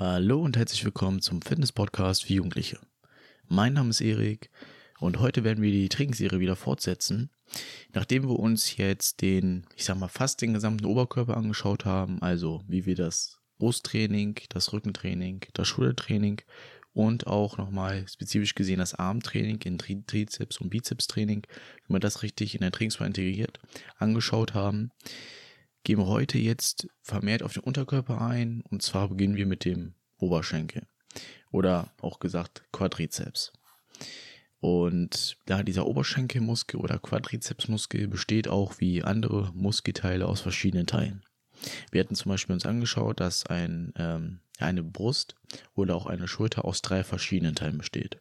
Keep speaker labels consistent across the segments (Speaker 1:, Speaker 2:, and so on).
Speaker 1: Hallo und herzlich willkommen zum Fitness-Podcast für Jugendliche. Mein Name ist Erik und heute werden wir die Trainingsserie wieder fortsetzen. Nachdem wir uns jetzt den, ich sag mal, fast den gesamten Oberkörper angeschaut haben, also wie wir das Brusttraining, das Rückentraining, das Schultertraining und auch nochmal spezifisch gesehen das Armtraining in Trizeps und Bizepstraining, wie man das richtig in der Trainingsplan integriert, angeschaut haben, gehen wir heute jetzt vermehrt auf den Unterkörper ein und zwar beginnen wir mit dem Oberschenkel oder auch gesagt Quadrizeps. Und da dieser Oberschenkelmuskel oder Quadrizepsmuskel besteht auch wie andere Muskelteile aus verschiedenen Teilen. Wir hatten zum Beispiel uns angeschaut, dass ein, ähm, eine Brust oder auch eine Schulter aus drei verschiedenen Teilen besteht.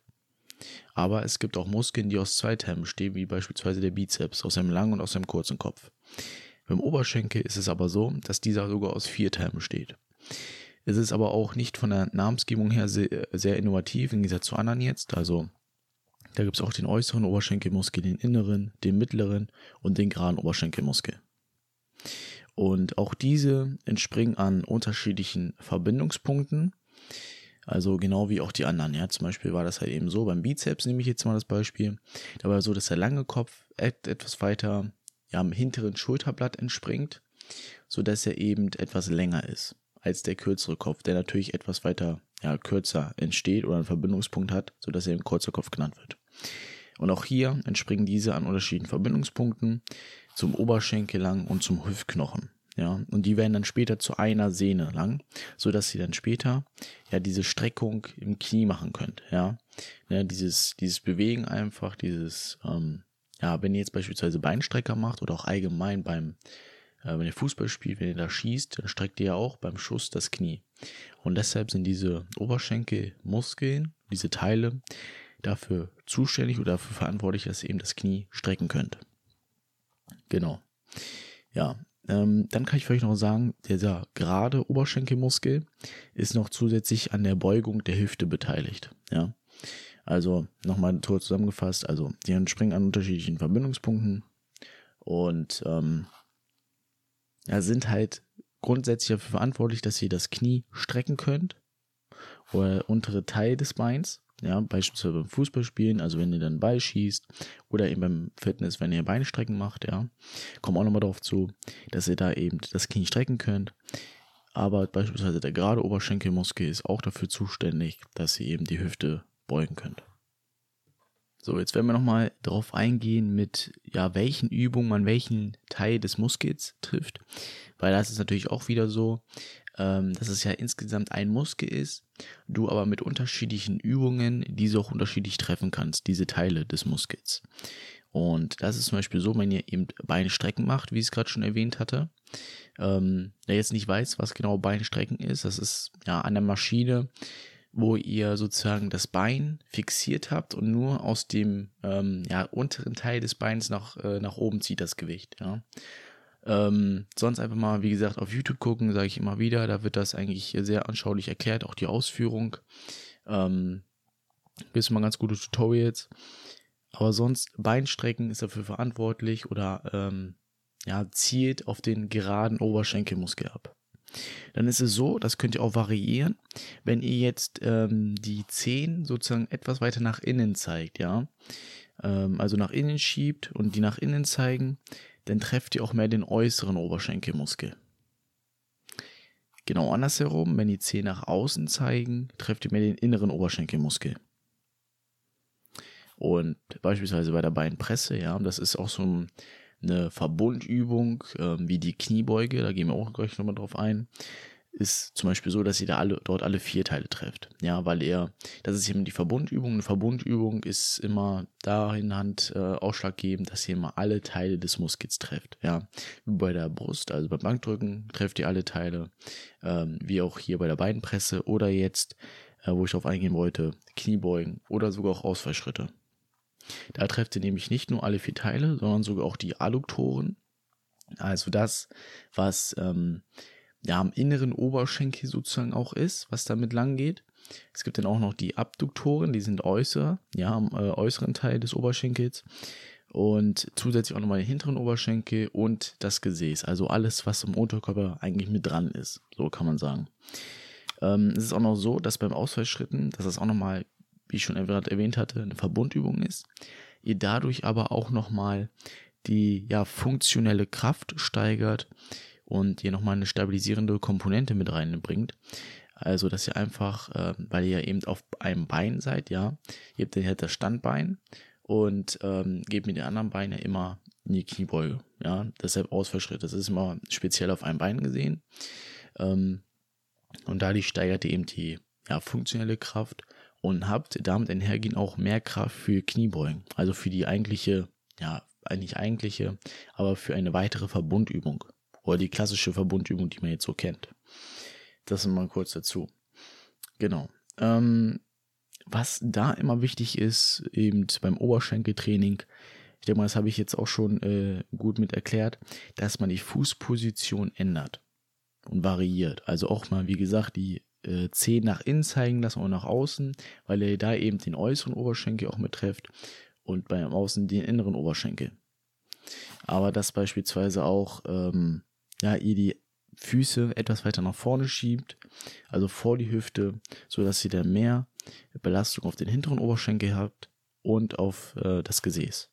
Speaker 1: Aber es gibt auch Muskeln, die aus zwei Teilen bestehen, wie beispielsweise der Bizeps, aus einem langen und aus einem kurzen Kopf. Beim Oberschenkel ist es aber so, dass dieser sogar aus vier Teilen besteht. Es ist aber auch nicht von der Namensgebung her sehr, sehr innovativ im Gegensatz zu anderen jetzt. Also da gibt es auch den äußeren Oberschenkelmuskel, den inneren, den mittleren und den geraden Oberschenkelmuskel. Und auch diese entspringen an unterschiedlichen Verbindungspunkten. Also genau wie auch die anderen. Ja, zum Beispiel war das halt eben so beim Bizeps, nehme ich jetzt mal das Beispiel. Da war so, dass der lange Kopf etwas weiter ja, am hinteren Schulterblatt entspringt, so dass er eben etwas länger ist als der kürzere Kopf, der natürlich etwas weiter ja, kürzer entsteht oder einen Verbindungspunkt hat, so dass er im kurzer Kopf genannt wird. Und auch hier entspringen diese an unterschiedlichen Verbindungspunkten zum Oberschenkel lang und zum Hüftknochen. Ja, und die werden dann später zu einer Sehne lang, so dass sie dann später ja diese Streckung im Knie machen könnt. Ja, ja dieses dieses Bewegen einfach, dieses ähm, ja, wenn ihr jetzt beispielsweise Beinstrecker macht oder auch allgemein beim, äh, wenn ihr Fußball spielt, wenn ihr da schießt, dann streckt ihr ja auch beim Schuss das Knie. Und deshalb sind diese Oberschenkelmuskeln, diese Teile, dafür zuständig oder dafür verantwortlich, dass ihr eben das Knie strecken könnt. Genau. Ja, ähm, dann kann ich vielleicht noch sagen, dieser gerade Oberschenkelmuskel ist noch zusätzlich an der Beugung der Hüfte beteiligt. Ja, also nochmal kurz zusammengefasst, also die entspringen an unterschiedlichen Verbindungspunkten und ähm, ja, sind halt grundsätzlich dafür verantwortlich, dass ihr das Knie strecken könnt oder der untere Teil des Beins. Ja, beispielsweise beim Fußballspielen, also wenn ihr dann Ball schießt oder eben beim Fitness, wenn ihr Beinstrecken macht, ja, kommen auch nochmal darauf zu, dass ihr da eben das Knie strecken könnt. Aber beispielsweise der gerade Oberschenkelmuskel ist auch dafür zuständig, dass ihr eben die Hüfte beugen könnt. So, jetzt werden wir nochmal darauf eingehen, mit ja, welchen Übungen man welchen Teil des Muskels trifft. Weil das ist natürlich auch wieder so, ähm, dass es ja insgesamt ein Muskel ist, du aber mit unterschiedlichen Übungen diese auch unterschiedlich treffen kannst, diese Teile des Muskels. Und das ist zum Beispiel so, wenn ihr eben Beinstrecken macht, wie ich es gerade schon erwähnt hatte. Ähm, der jetzt nicht weiß, was genau Beinstrecken ist, das ist ja an der Maschine wo ihr sozusagen das Bein fixiert habt und nur aus dem ähm, ja, unteren Teil des Beins nach, äh, nach oben zieht das Gewicht. Ja. Ähm, sonst einfach mal, wie gesagt, auf YouTube gucken, sage ich immer wieder. Da wird das eigentlich sehr anschaulich erklärt, auch die Ausführung. Ähm, gibt mal ganz gute Tutorials. Aber sonst Beinstrecken ist dafür verantwortlich oder ähm, ja, zielt auf den geraden Oberschenkelmuskel ab. Dann ist es so, das könnt ihr auch variieren, wenn ihr jetzt ähm, die Zehen sozusagen etwas weiter nach innen zeigt, ja, ähm, also nach innen schiebt und die nach innen zeigen, dann trefft ihr auch mehr den äußeren Oberschenkelmuskel. Genau andersherum, wenn die Zehen nach außen zeigen, trefft ihr mehr den inneren Oberschenkelmuskel. Und beispielsweise bei der Beinpresse, ja, das ist auch so ein eine Verbundübung äh, wie die Kniebeuge, da gehen wir auch gleich nochmal drauf ein, ist zum Beispiel so, dass ihr da alle, dort alle vier Teile trefft. Ja, weil ihr, das ist eben die Verbundübung. Eine Verbundübung ist immer dahin Hand äh, ausschlaggebend, dass ihr immer alle Teile des Muskels trefft. Ja, wie bei der Brust, also beim Bankdrücken trefft ihr alle Teile, ähm, wie auch hier bei der Beinpresse oder jetzt, äh, wo ich darauf eingehen wollte, Kniebeugen oder sogar auch Ausfallschritte. Da trefft ihr nämlich nicht nur alle vier Teile, sondern sogar auch die Adduktoren. Also das, was ähm, ja am inneren Oberschenkel sozusagen auch ist, was damit lang geht. Es gibt dann auch noch die Abduktoren, die sind äußer, ja, am äh, äußeren Teil des Oberschenkels. Und zusätzlich auch nochmal den hinteren Oberschenkel und das Gesäß. Also alles, was im Unterkörper eigentlich mit dran ist. So kann man sagen. Ähm, es ist auch noch so, dass beim Ausfallschritten, dass das auch nochmal, wie ich schon erwähnt hatte, eine Verbundübung ist. Ihr dadurch aber auch nochmal die ja, funktionelle Kraft steigert und ihr nochmal eine stabilisierende Komponente mit reinbringt. Also, dass ihr einfach, äh, weil ihr eben auf einem Bein seid, ja, ihr habt dann halt das Standbein und ähm, gebt mit den anderen Beinen ja immer in die Kniebeuge, ja, deshalb Ausfallschritt. Das ist immer speziell auf einem Bein gesehen. Ähm, und dadurch steigert ihr eben die ja, funktionelle Kraft und habt damit einhergehend auch mehr Kraft für Kniebeugen, also für die eigentliche, ja, eigentlich eigentliche, aber für eine weitere Verbundübung oder die klassische Verbundübung, die man jetzt so kennt. Das mal kurz dazu. Genau. Ähm, was da immer wichtig ist, eben beim Oberschenkeltraining, ich denke mal, das habe ich jetzt auch schon äh, gut mit erklärt, dass man die Fußposition ändert und variiert. Also auch mal, wie gesagt, die äh, Zehen nach innen zeigen lassen und nach außen, weil er da eben den äußeren Oberschenkel auch mit trifft und beim Außen den inneren Oberschenkel. Aber dass beispielsweise auch ähm, ja, ihr die Füße etwas weiter nach vorne schiebt, also vor die Hüfte, so dass ihr dann mehr Belastung auf den hinteren Oberschenkel habt und auf äh, das Gesäß.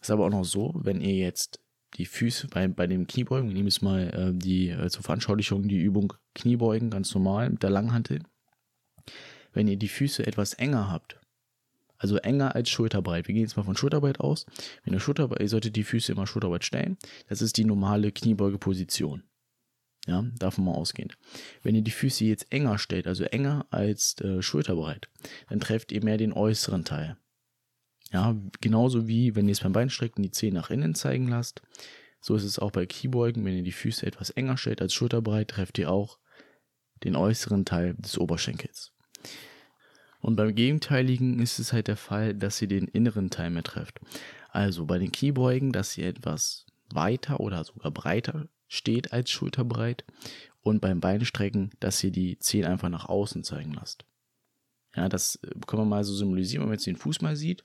Speaker 1: Ist aber auch noch so, wenn ihr jetzt die Füße bei, bei dem Kniebeugen, wir nehmen jetzt mal äh, die äh, zur Veranschaulichung die Übung Kniebeugen ganz normal mit der Langhantel. Wenn ihr die Füße etwas enger habt, also enger als schulterbreit. Wir gehen jetzt mal von schulterbreit aus. Wenn ihr schulterbreit, ihr solltet die Füße immer schulterbreit stellen. Das ist die normale Kniebeugeposition. Ja, davon mal ausgehend. Wenn ihr die Füße jetzt enger stellt, also enger als äh, schulterbreit, dann trefft ihr mehr den äußeren Teil. Ja, genauso wie wenn ihr es beim Beinstrecken die Zehen nach innen zeigen lasst. So ist es auch bei Kniebeugen. Wenn ihr die Füße etwas enger stellt als schulterbreit, trefft ihr auch den äußeren Teil des Oberschenkels. Und beim Gegenteiligen ist es halt der Fall, dass ihr den inneren Teil mehr trefft. Also bei den Kniebeugen, dass ihr etwas weiter oder sogar breiter steht als schulterbreit und beim Beinstrecken, dass ihr die Zehen einfach nach außen zeigen lasst. Ja, das können wir mal so symbolisieren, wenn man jetzt den Fuß mal sieht.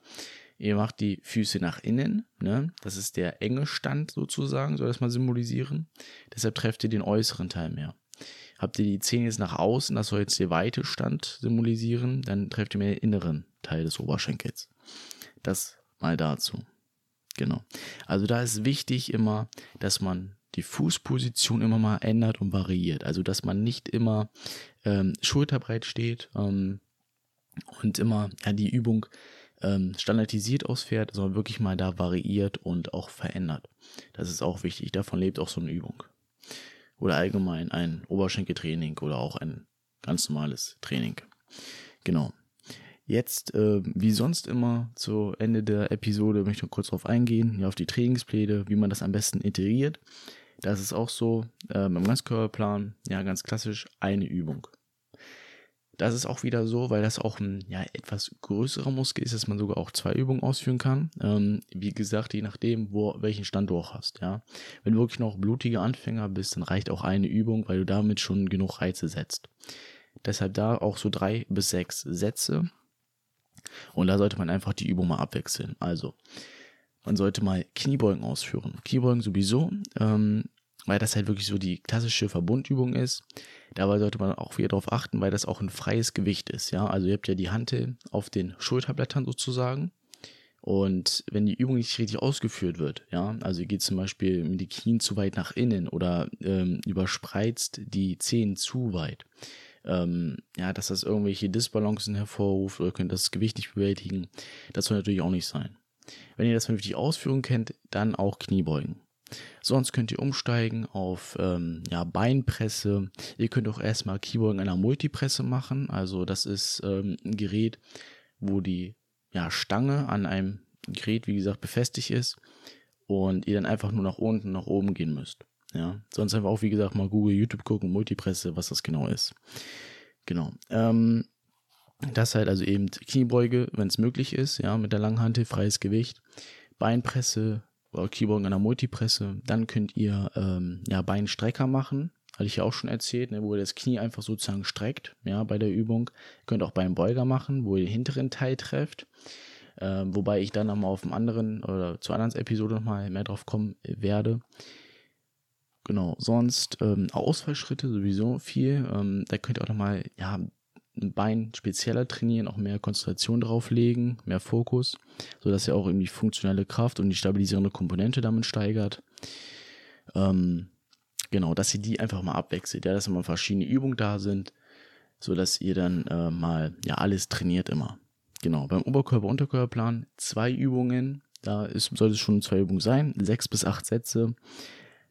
Speaker 1: Ihr macht die Füße nach innen, ne? Das ist der enge Stand sozusagen, soll das mal symbolisieren. Deshalb trefft ihr den äußeren Teil mehr. Habt ihr die Zähne jetzt nach außen, das soll jetzt der weite Stand symbolisieren, dann trefft ihr mehr den inneren Teil des Oberschenkels. Das mal dazu. Genau. Also da ist wichtig immer, dass man die Fußposition immer mal ändert und variiert. Also dass man nicht immer ähm, schulterbreit steht ähm, und immer ja, die Übung ähm, standardisiert ausfährt, sondern wirklich mal da variiert und auch verändert. Das ist auch wichtig. Davon lebt auch so eine Übung oder allgemein ein Oberschenkeltraining oder auch ein ganz normales Training. Genau. Jetzt, äh, wie sonst immer, zu Ende der Episode möchte ich noch kurz darauf eingehen, ja, auf die Trainingspläne, wie man das am besten integriert. Das ist auch so äh, beim Ganzkörperplan, ja, ganz klassisch eine Übung. Das ist auch wieder so, weil das auch ein ja, etwas größerer Muskel ist, dass man sogar auch zwei Übungen ausführen kann. Ähm, wie gesagt, je nachdem, wo, welchen Stand du auch hast. Ja. Wenn du wirklich noch blutiger Anfänger bist, dann reicht auch eine Übung, weil du damit schon genug Reize setzt. Deshalb da auch so drei bis sechs Sätze. Und da sollte man einfach die Übung mal abwechseln. Also, man sollte mal Kniebeugen ausführen. Kniebeugen sowieso. Ähm, weil das halt wirklich so die klassische Verbundübung ist. Dabei sollte man auch wieder darauf achten, weil das auch ein freies Gewicht ist. Ja, also ihr habt ja die Hantel auf den Schulterblättern sozusagen. Und wenn die Übung nicht richtig ausgeführt wird, ja, also ihr geht zum Beispiel mit den Knien zu weit nach innen oder ähm, überspreizt die Zehen zu weit, ähm, ja, dass das irgendwelche Disbalancen hervorruft oder könnt das Gewicht nicht bewältigen, das soll natürlich auch nicht sein. Wenn ihr das vernünftig ausführen kennt, dann auch Kniebeugen. Sonst könnt ihr umsteigen auf ähm, ja, Beinpresse. Ihr könnt auch erstmal Keyboard in einer Multipresse machen. Also das ist ähm, ein Gerät, wo die ja, Stange an einem Gerät, wie gesagt, befestigt ist und ihr dann einfach nur nach unten, nach oben gehen müsst. Ja, sonst einfach auch, wie gesagt, mal Google, YouTube gucken, Multipresse, was das genau ist. Genau. Ähm, das halt also eben Kniebeuge, wenn es möglich ist, ja, mit der langen Hand, freies Gewicht. Beinpresse, Keyboard in einer Multipresse. Dann könnt ihr ähm, ja, Beinstrecker machen. Hatte ich ja auch schon erzählt, ne, wo ihr das Knie einfach sozusagen streckt, ja, bei der Übung. Ihr könnt auch Beinbeuger machen, wo ihr den hinteren Teil trefft. Ähm, wobei ich dann nochmal auf dem anderen oder zur anderen Episode nochmal mehr drauf kommen werde. genau, sonst ähm, Ausfallschritte sowieso viel. Ähm, da könnt ihr auch nochmal, ja, Bein spezieller trainieren, auch mehr Konzentration drauf legen, mehr Fokus, sodass ihr auch irgendwie funktionelle Kraft und die stabilisierende Komponente damit steigert. Ähm, genau, dass ihr die einfach mal abwechselt, ja, dass immer verschiedene Übungen da sind, sodass ihr dann äh, mal ja alles trainiert immer. Genau, beim Oberkörper-Unterkörperplan zwei Übungen, da ist, sollte es schon zwei Übungen sein, sechs bis acht Sätze.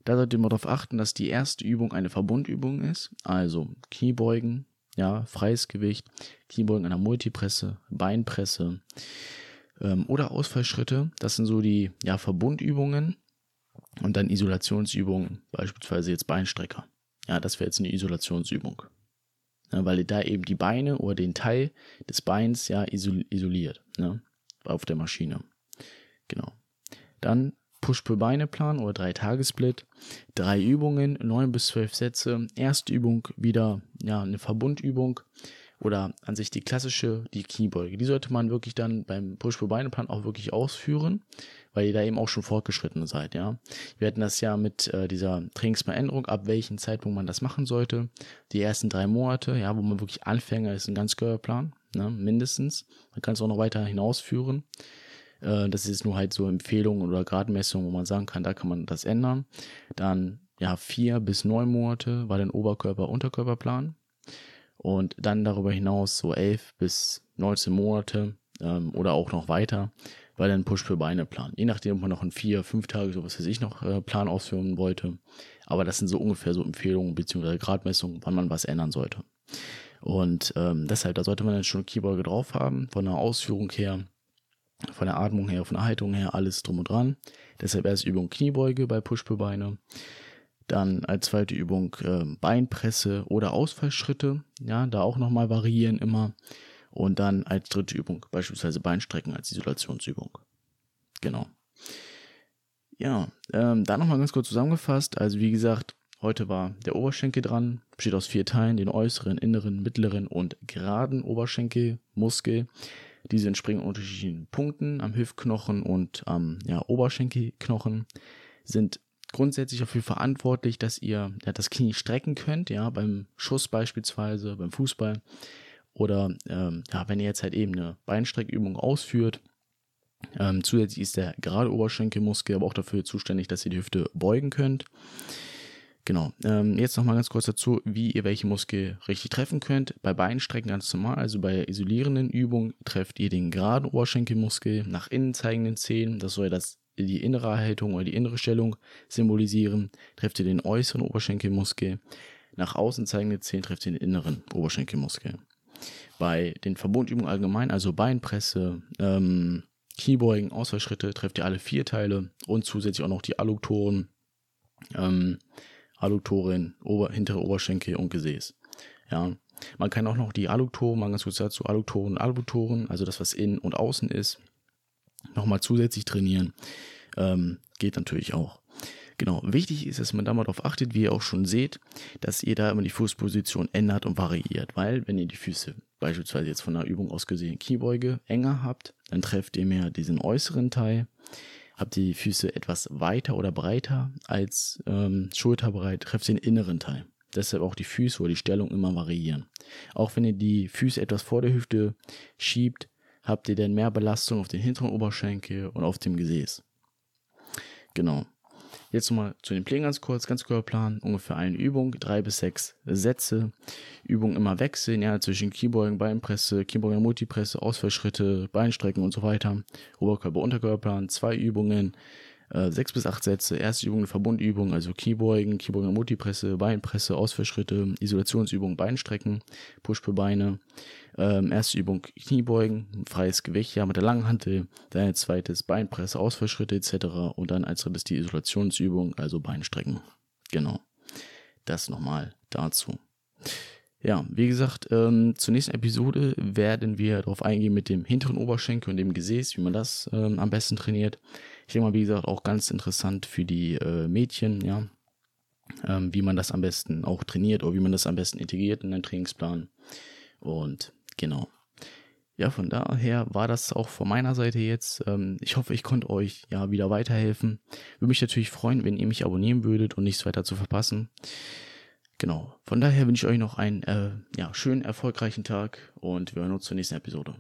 Speaker 1: Da solltet ihr mal darauf achten, dass die erste Übung eine Verbundübung ist, also Kniebeugen, ja, freies Gewicht, Kniebeugen einer Multipresse, Beinpresse ähm, oder Ausfallschritte. Das sind so die ja, Verbundübungen und dann Isolationsübungen, beispielsweise jetzt Beinstrecker. Ja, das wäre jetzt eine Isolationsübung. Ja, weil ihr da eben die Beine oder den Teil des Beins ja isoliert ne, auf der Maschine. Genau. Dann Push-Pull-Beine-Plan oder drei Tagessplit. Drei Übungen, neun bis zwölf Sätze. Erste Übung wieder ja, eine Verbundübung oder an sich die klassische, die Kniebeuge. Die sollte man wirklich dann beim Push-Pull-Beine-Plan auch wirklich ausführen, weil ihr da eben auch schon fortgeschritten seid, ja. Wir hatten das ja mit äh, dieser Trainingsveränderung, ab welchem Zeitpunkt man das machen sollte. Die ersten drei Monate, ja, wo man wirklich Anfänger ist, ein ganz Plan, ne, mindestens. Man kann es auch noch weiter hinausführen. Äh, das ist nur halt so Empfehlungen oder Gradmessungen, wo man sagen kann, da kann man das ändern. Dann ja, vier bis neun Monate war dann Oberkörper-Unterkörperplan. Und dann darüber hinaus so elf bis 19 Monate ähm, oder auch noch weiter, war dann Push für Beine Plan. Je nachdem, ob man noch in vier, fünf Tage, so was weiß ich, noch äh, Plan ausführen wollte. Aber das sind so ungefähr so Empfehlungen bzw. Gradmessungen, wann man was ändern sollte. Und ähm, deshalb, da sollte man dann schon Keyboard drauf haben, von der Ausführung her von der Atmung her, von der Haltung her, alles drum und dran. Deshalb erst Übung Kniebeuge bei Push-Beine. Dann als zweite Übung äh, Beinpresse oder Ausfallschritte. Ja, da auch nochmal variieren immer. Und dann als dritte Übung beispielsweise Beinstrecken als Isolationsübung. Genau. Ja, ähm, da nochmal ganz kurz zusammengefasst. Also wie gesagt, heute war der Oberschenkel dran. Besteht aus vier Teilen, den äußeren, inneren, mittleren und geraden Oberschenkelmuskel. Diese entspringen unterschiedlichen Punkten am Hüftknochen und am ja, Oberschenkelknochen, sind grundsätzlich dafür verantwortlich, dass ihr ja, das Knie strecken könnt, ja, beim Schuss beispielsweise, beim Fußball. Oder ähm, ja, wenn ihr jetzt halt eben eine Beinstreckübung ausführt. Ähm, zusätzlich ist der gerade Oberschenkelmuskel aber auch dafür zuständig, dass ihr die Hüfte beugen könnt. Genau. Ähm, jetzt nochmal ganz kurz dazu, wie ihr welche Muskel richtig treffen könnt. Bei Beinstrecken ganz normal, also bei isolierenden Übungen trefft ihr den geraden Oberschenkelmuskel nach innen zeigenden Zehen. Das soll das die innere Haltung oder die innere Stellung symbolisieren. Trefft ihr den äußeren Oberschenkelmuskel. Nach außen zeigende Zehen trefft ihr den inneren Oberschenkelmuskel. Bei den Verbundübungen allgemein, also Beinpresse, ähm, Kniebeugen, Ausfallschritte, trefft ihr alle vier Teile und zusätzlich auch noch die Adduktoren. Ähm, Adduktoren, Ober, hintere Oberschenkel und Gesäß. Ja, man kann auch noch die Adduktoren, mal ganz kurz dazu, Adduktoren und Adduktoren, also das, was innen und außen ist, nochmal zusätzlich trainieren. Ähm, geht natürlich auch. Genau, wichtig ist, dass man da mal darauf achtet, wie ihr auch schon seht, dass ihr da immer die Fußposition ändert und variiert, weil wenn ihr die Füße beispielsweise jetzt von der Übung aus gesehen Kniebeuge enger habt, dann trefft ihr mehr diesen äußeren Teil Habt ihr die Füße etwas weiter oder breiter als ähm, schulterbreit, trefft den inneren Teil. Deshalb auch die Füße oder die Stellung immer variieren. Auch wenn ihr die Füße etwas vor der Hüfte schiebt, habt ihr dann mehr Belastung auf den hinteren Oberschenkel und auf dem Gesäß. Genau. Jetzt nochmal zu den Plänen ganz kurz, ganz Körperplan, ungefähr eine Übung, drei bis sechs Sätze. Übung immer wechseln, ja, zwischen Kniebeugen, Beinpresse, Kniebeugen, Multipresse, Ausfallschritte, Beinstrecken und so weiter. Oberkörper, Unterkörperplan, zwei Übungen, äh, sechs bis acht Sätze. Erste Übung eine Verbundübung, also Kniebeugen, Kniebeugen, Multipresse, Beinpresse, Ausfallschritte, Isolationsübung, Beinstrecken, Push für Beine. Ähm, erste Übung Kniebeugen, freies Gewicht, ja, mit der langen Hantel. Dann als zweites Beinpresse, Ausfallschritte etc. Und dann als drittes die Isolationsübung, also Beinstrecken. Genau. Das nochmal dazu. Ja, wie gesagt, ähm, zur nächsten Episode werden wir darauf eingehen mit dem hinteren Oberschenkel und dem Gesäß, wie man das ähm, am besten trainiert. Ich denke mal, wie gesagt, auch ganz interessant für die äh, Mädchen, ja, ähm, wie man das am besten auch trainiert oder wie man das am besten integriert in den Trainingsplan. Und genau. ja, von daher war das auch von meiner Seite jetzt. Ähm, ich hoffe, ich konnte euch ja wieder weiterhelfen. Würde mich natürlich freuen, wenn ihr mich abonnieren würdet und nichts weiter zu verpassen. Genau. Von daher wünsche ich euch noch einen äh, ja, schönen, erfolgreichen Tag und wir hören uns zur nächsten Episode.